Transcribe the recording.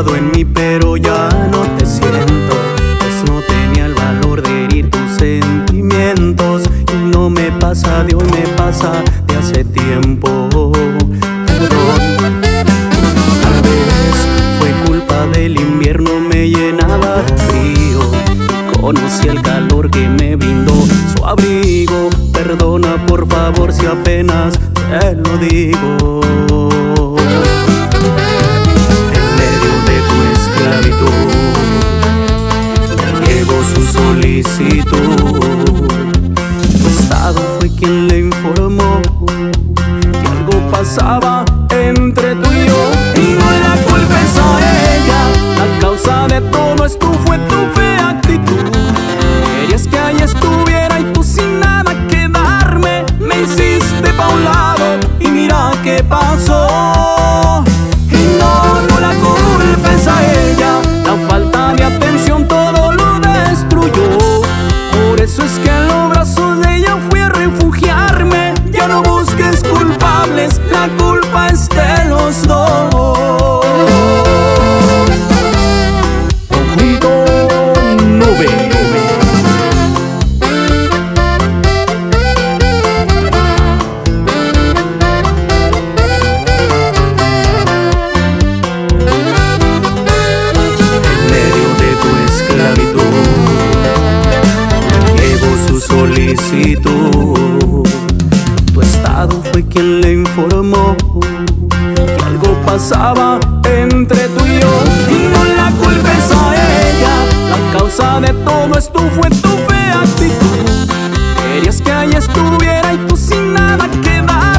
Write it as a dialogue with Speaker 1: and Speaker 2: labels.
Speaker 1: en mí, pero ya no te siento. Pues no tenía el valor de herir tus sentimientos. Y no me pasa de hoy, me pasa de hace tiempo. Perdón. Tal vez fue culpa del invierno, me llenaba de frío. Conocí el calor que me brindó su abrigo. Perdona por favor si apenas te lo digo. Solicitud. Tu estado fue quien le informó que algo pasaba entre tú y yo. Y no la culpa es a ella, la causa de todo esto fue tu fea actitud. Querías que ahí estuviera y tú sin nada que darme, me hiciste pa' un lado y mira qué pasó. No busques culpables, la culpa es de los dos. Conjunto Nube. En medio de tu esclavitud llevo su solicitud. Fue quien le informó que algo pasaba entre tú y yo. Y no la culpes a ella, la causa de todo esto fue tu fea actitud. Querías que ahí estuviera y tú sin nada que darme,